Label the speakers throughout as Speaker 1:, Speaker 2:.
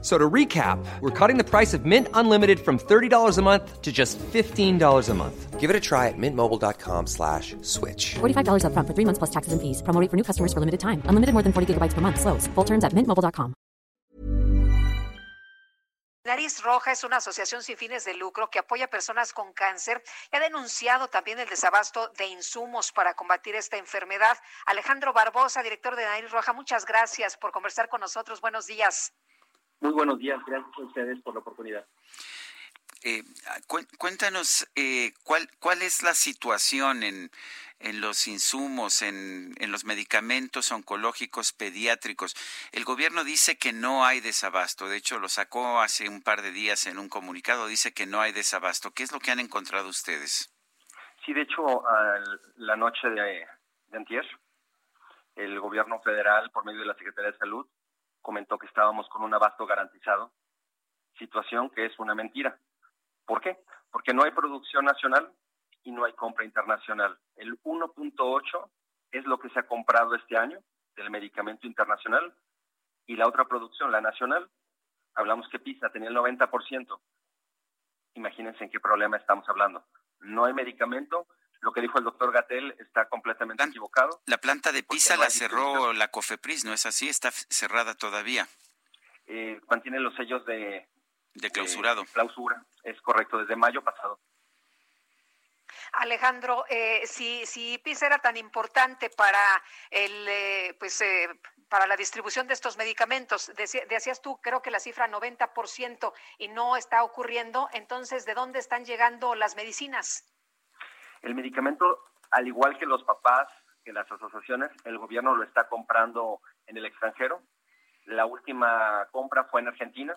Speaker 1: So to recap, we're cutting the price of Mint Unlimited from $30 a month to just $15 a month.
Speaker 2: Give it a try at mintmobile.com slash switch.
Speaker 3: $45 up front for three months plus taxes and fees. Promo rate for new customers for limited time. Unlimited more than 40 gigabytes per month. Slows. Full terms at mintmobile.com.
Speaker 4: Nariz Roja es una asociación sin fines de lucro que apoya a personas con cáncer y ha denunciado también el desabasto de insumos para combatir esta enfermedad. Alejandro Barbosa, director de Nariz Roja, muchas gracias por conversar con nosotros. Buenos días.
Speaker 5: Muy buenos días, gracias a ustedes por la oportunidad.
Speaker 6: Eh, cuéntanos eh, cuál cuál es la situación en, en los insumos, en, en, los medicamentos oncológicos pediátricos. El gobierno dice que no hay desabasto. De hecho, lo sacó hace un par de días en un comunicado. Dice que no hay desabasto. ¿Qué es lo que han encontrado ustedes?
Speaker 5: Sí, de hecho, la noche de, de antier, el gobierno federal, por medio de la Secretaría de Salud, comentó que estábamos con un abasto garantizado, situación que es una mentira. ¿Por qué? Porque no hay producción nacional y no hay compra internacional. El 1.8 es lo que se ha comprado este año del medicamento internacional y la otra producción, la nacional, hablamos que PISA tenía el 90%. Imagínense en qué problema estamos hablando. No hay medicamento, lo que dijo el doctor Gatel está completamente equivocado.
Speaker 6: La planta de Pisa la cerró la COFEPRIS, ¿no es así? Está cerrada todavía.
Speaker 5: Eh, mantiene los sellos de,
Speaker 6: de clausurado.
Speaker 5: clausura, es correcto, desde mayo pasado.
Speaker 4: Alejandro, eh, si, si PISA era tan importante para el, eh, pues, eh, para la distribución de estos medicamentos, decías tú, creo que la cifra 90% y no está ocurriendo, entonces, ¿de dónde están llegando las medicinas?
Speaker 5: El medicamento, al igual que los papás, que las asociaciones, el gobierno lo está comprando en el extranjero. La última compra fue en Argentina,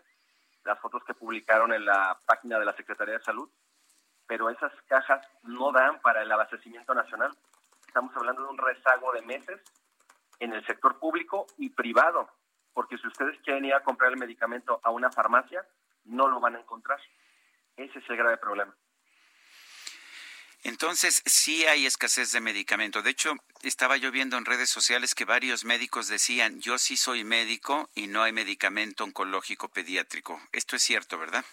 Speaker 5: las fotos que publicaron en la página de la Secretaría de Salud, pero esas cajas no dan para el abastecimiento nacional. Estamos hablando de un rezago de meses en el sector público y privado, porque si ustedes quieren ir a comprar el medicamento a una farmacia, no lo van a encontrar. Ese es el grave problema.
Speaker 6: Entonces, sí hay escasez de medicamento. De hecho, estaba yo viendo en redes sociales que varios médicos decían, yo sí soy médico y no hay medicamento oncológico pediátrico. Esto es cierto, ¿verdad?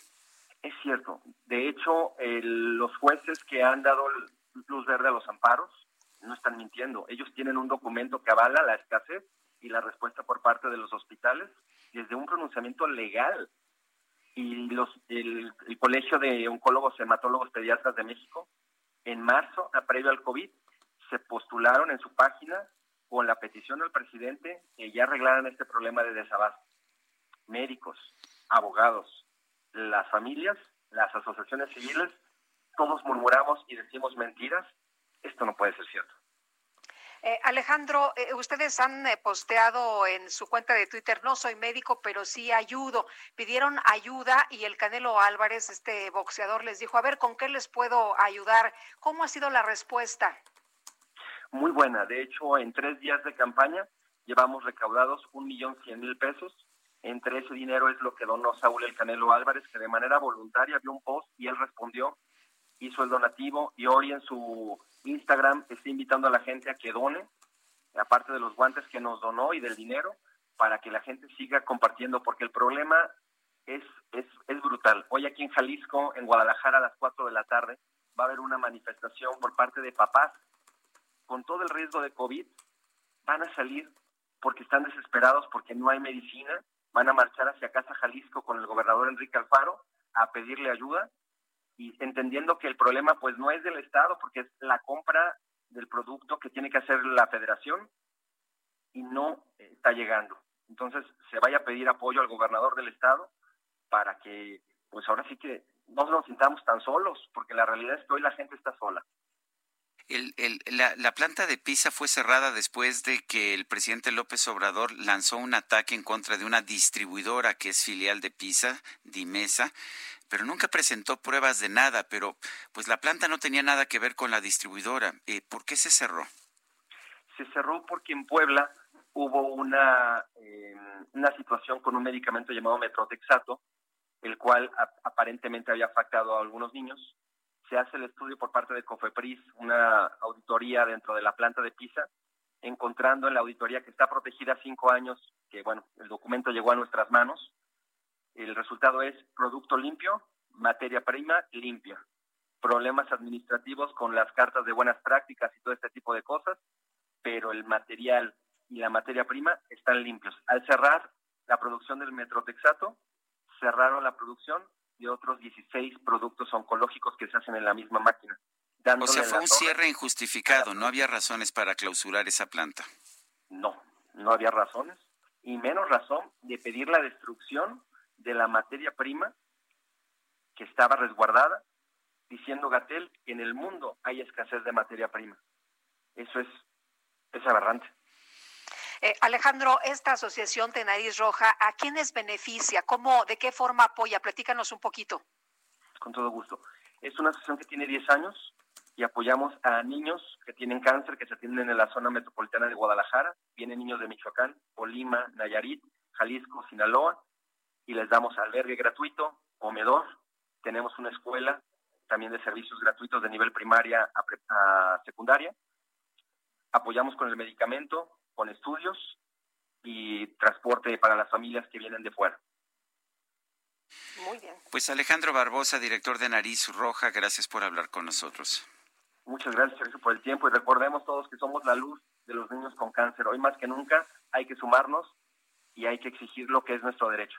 Speaker 5: Es cierto. De hecho, los jueces que han dado luz verde a los amparos no están mintiendo. Ellos tienen un documento que avala la escasez y la respuesta por parte de los hospitales desde un pronunciamiento legal. Y los, el, el Colegio de Oncólogos Hematólogos Pediatras de México en marzo, a previo al COVID, se postularon en su página con la petición al presidente que ya arreglaran este problema de desabasto. Médicos, abogados, las familias, las asociaciones civiles, todos murmuramos y decimos mentiras. Esto no puede ser cierto.
Speaker 4: Eh, Alejandro, eh, ustedes han eh, posteado en su cuenta de Twitter, no soy médico, pero sí ayudo. Pidieron ayuda y el Canelo Álvarez, este boxeador, les dijo, a ver, ¿con qué les puedo ayudar? ¿Cómo ha sido la respuesta?
Speaker 5: Muy buena. De hecho, en tres días de campaña llevamos recaudados un millón cien mil pesos. Entre ese dinero es lo que donó Saúl el Canelo Álvarez, que de manera voluntaria vio un post y él respondió, hizo el donativo y hoy en su Instagram está invitando a la gente a que done, aparte de los guantes que nos donó y del dinero, para que la gente siga compartiendo, porque el problema es, es, es brutal. Hoy aquí en Jalisco, en Guadalajara, a las 4 de la tarde, va a haber una manifestación por parte de papás. Con todo el riesgo de COVID, van a salir porque están desesperados, porque no hay medicina, van a marchar hacia Casa Jalisco con el gobernador Enrique Alfaro a pedirle ayuda y entendiendo que el problema pues no es del Estado, porque es la compra del producto que tiene que hacer la federación y no está llegando. Entonces se vaya a pedir apoyo al gobernador del Estado para que pues ahora sí que no nos sintamos tan solos, porque la realidad es que hoy la gente está sola.
Speaker 6: El, el, la, la, planta de Pisa fue cerrada después de que el presidente López Obrador lanzó un ataque en contra de una distribuidora que es filial de Pisa, Dimesa, pero nunca presentó pruebas de nada, pero pues la planta no tenía nada que ver con la distribuidora. Eh, ¿Por qué se cerró?
Speaker 5: Se cerró porque en Puebla hubo una, eh, una situación con un medicamento llamado metrotexato, el cual aparentemente había afectado a algunos niños. Se hace el estudio por parte de COFEPRIS, una auditoría dentro de la planta de PISA, encontrando en la auditoría que está protegida cinco años, que bueno, el documento llegó a nuestras manos. El resultado es producto limpio, materia prima limpia. Problemas administrativos con las cartas de buenas prácticas y todo este tipo de cosas, pero el material y la materia prima están limpios. Al cerrar la producción del metrotexato, cerraron la producción de otros 16 productos oncológicos que se hacen en la misma máquina.
Speaker 6: O sea, fue un cierre injustificado, no había razones para clausurar esa planta.
Speaker 5: No, no había razones, y menos razón de pedir la destrucción de la materia prima que estaba resguardada, diciendo Gatel que en el mundo hay escasez de materia prima. Eso es, es aberrante.
Speaker 4: Eh, Alejandro, esta asociación de Nariz Roja, ¿a quiénes beneficia? ¿Cómo, de qué forma apoya? Platícanos un poquito.
Speaker 5: Con todo gusto. Es una asociación que tiene 10 años y apoyamos a niños que tienen cáncer, que se atienden en la zona metropolitana de Guadalajara. Vienen niños de Michoacán, Colima, Nayarit, Jalisco, Sinaloa, y les damos albergue gratuito, comedor. Tenemos una escuela también de servicios gratuitos de nivel primaria a secundaria. Apoyamos con el medicamento, con estudios y transporte para las familias que vienen de fuera.
Speaker 6: Muy bien. Pues Alejandro Barbosa, director de Nariz Roja, gracias por hablar con nosotros.
Speaker 5: Muchas gracias, por el tiempo y recordemos todos que somos la luz de los niños con cáncer. Hoy más que nunca hay que sumarnos y hay que exigir lo que es nuestro derecho.